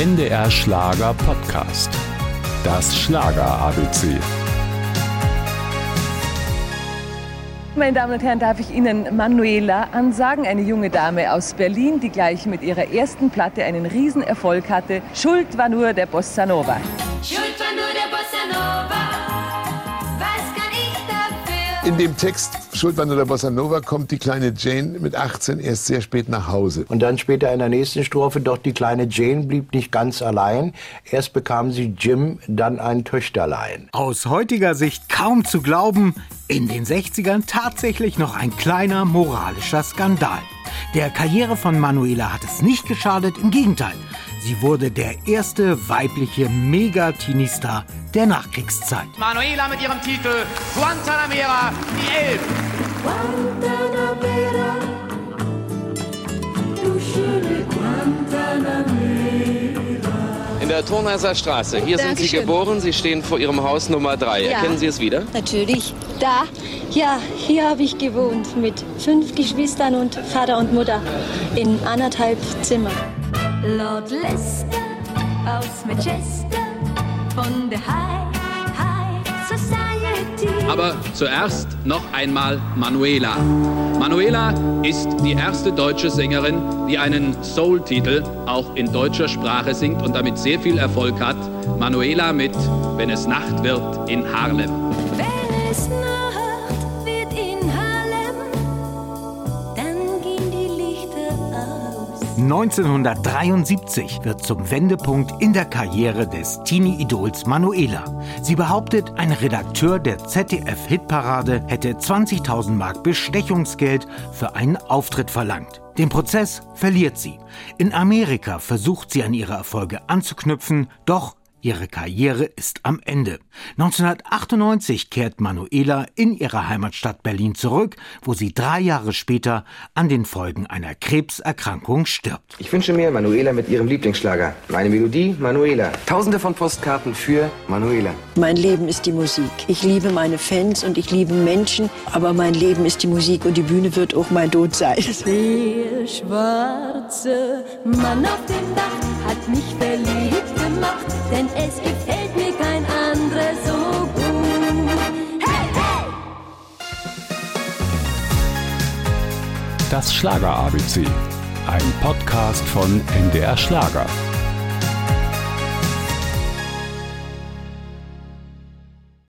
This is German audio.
NDR Schlager Podcast. Das Schlager ABC. Meine Damen und Herren, darf ich Ihnen Manuela ansagen, eine junge Dame aus Berlin, die gleich mit ihrer ersten Platte einen Riesenerfolg hatte. Schuld war nur der Bossa Nova. Schuld war nur der Bossa Nova. Dem Text Schuld war nur der Bossa Nova kommt die kleine Jane mit 18 erst sehr spät nach Hause. Und dann später in der nächsten Strophe, doch die kleine Jane blieb nicht ganz allein. Erst bekam sie Jim, dann ein Töchterlein. Aus heutiger Sicht kaum zu glauben, in den 60ern tatsächlich noch ein kleiner moralischer Skandal. Der Karriere von Manuela hat es nicht geschadet, im Gegenteil. Sie wurde der erste weibliche Mega-Teenie-Star der Nachkriegszeit. Manuela mit ihrem Titel Guantanamera, die Elf. Guantanamera, du schöne Guantanamera. In der Turnheiser Straße. Hier sind Sie geboren. Sie stehen vor Ihrem Haus Nummer 3. Ja. Erkennen Sie es wieder? Natürlich. Da, ja, hier habe ich gewohnt mit fünf Geschwistern und Vater und Mutter in anderthalb Zimmer. Lord Lester aus Manchester von der High, High Society. Aber zuerst noch einmal Manuela. Manuela ist die erste deutsche Sängerin, die einen Soul-Titel auch in deutscher Sprache singt und damit sehr viel Erfolg hat. Manuela mit Wenn es Nacht wird in Harlem. Wenn es Nacht 1973 wird zum Wendepunkt in der Karriere des Teenie-Idols Manuela. Sie behauptet, ein Redakteur der ZDF-Hitparade hätte 20.000 Mark Bestechungsgeld für einen Auftritt verlangt. Den Prozess verliert sie. In Amerika versucht sie an ihre Erfolge anzuknüpfen, doch Ihre Karriere ist am Ende. 1998 kehrt Manuela in ihre Heimatstadt Berlin zurück, wo sie drei Jahre später an den Folgen einer Krebserkrankung stirbt. Ich wünsche mir Manuela mit ihrem Lieblingsschlager. Meine Melodie, Manuela. Tausende von Postkarten für Manuela. Mein Leben ist die Musik. Ich liebe meine Fans und ich liebe Menschen, aber mein Leben ist die Musik und die Bühne wird auch mein Tod sein. Der schwarze Mann auf dem Dach hat mich verliebt gemacht, denn es gefällt mir kein anderer so gut. Hey, hey! Das Schlager ABC. Ein Podcast von NDR Schlager.